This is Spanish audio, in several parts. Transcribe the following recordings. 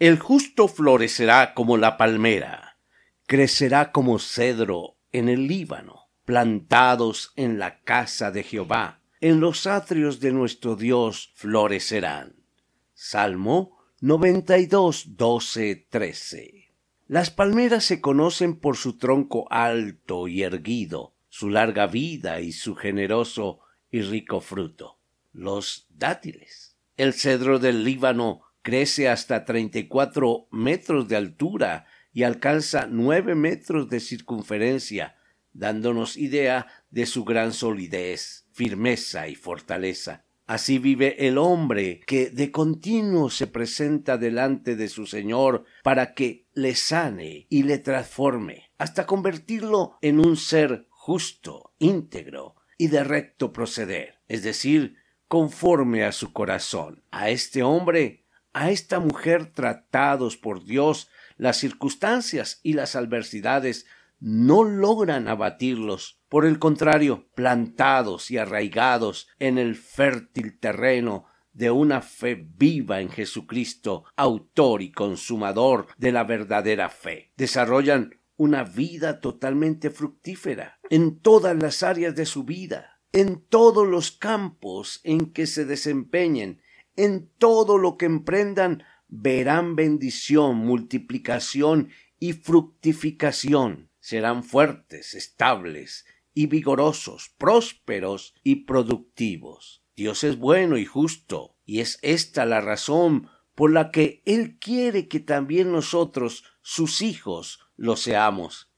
El justo florecerá como la palmera, crecerá como cedro en el Líbano, plantados en la casa de Jehová, en los atrios de nuestro Dios florecerán. Salmo 92, 12, 13. Las palmeras se conocen por su tronco alto y erguido, su larga vida y su generoso y rico fruto. Los dátiles. El cedro del Líbano crece hasta 34 metros de altura y alcanza 9 metros de circunferencia, dándonos idea de su gran solidez, firmeza y fortaleza. Así vive el hombre que de continuo se presenta delante de su Señor para que le sane y le transforme, hasta convertirlo en un ser justo, íntegro y de recto proceder, es decir, conforme a su corazón. A este hombre a esta mujer tratados por Dios, las circunstancias y las adversidades no logran abatirlos. Por el contrario, plantados y arraigados en el fértil terreno de una fe viva en Jesucristo, autor y consumador de la verdadera fe, desarrollan una vida totalmente fructífera en todas las áreas de su vida, en todos los campos en que se desempeñen, en todo lo que emprendan verán bendición, multiplicación y fructificación. Serán fuertes, estables y vigorosos, prósperos y productivos. Dios es bueno y justo, y es esta la razón por la que Él quiere que también nosotros, sus hijos, lo seamos.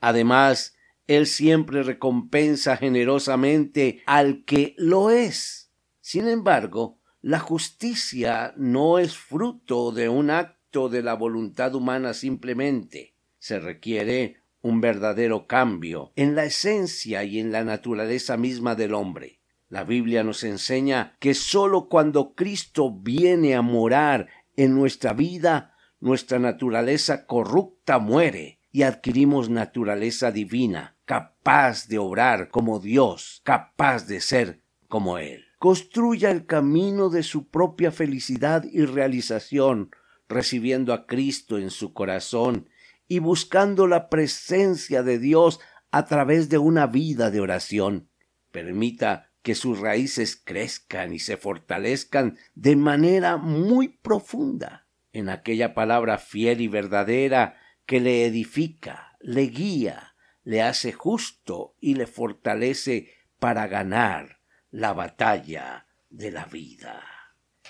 Además, Él siempre recompensa generosamente al que lo es. Sin embargo, la justicia no es fruto de un acto de la voluntad humana simplemente. Se requiere un verdadero cambio en la esencia y en la naturaleza misma del hombre. La Biblia nos enseña que sólo cuando Cristo viene a morar en nuestra vida, nuestra naturaleza corrupta muere y adquirimos naturaleza divina, capaz de obrar como Dios, capaz de ser como Él construya el camino de su propia felicidad y realización, recibiendo a Cristo en su corazón y buscando la presencia de Dios a través de una vida de oración. Permita que sus raíces crezcan y se fortalezcan de manera muy profunda en aquella palabra fiel y verdadera que le edifica, le guía, le hace justo y le fortalece para ganar la batalla de la vida.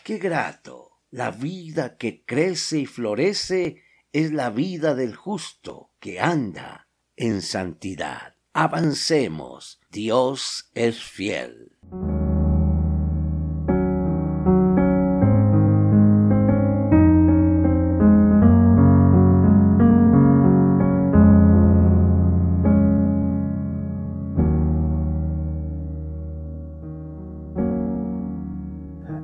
Qué grato. La vida que crece y florece es la vida del justo que anda en santidad. Avancemos. Dios es fiel.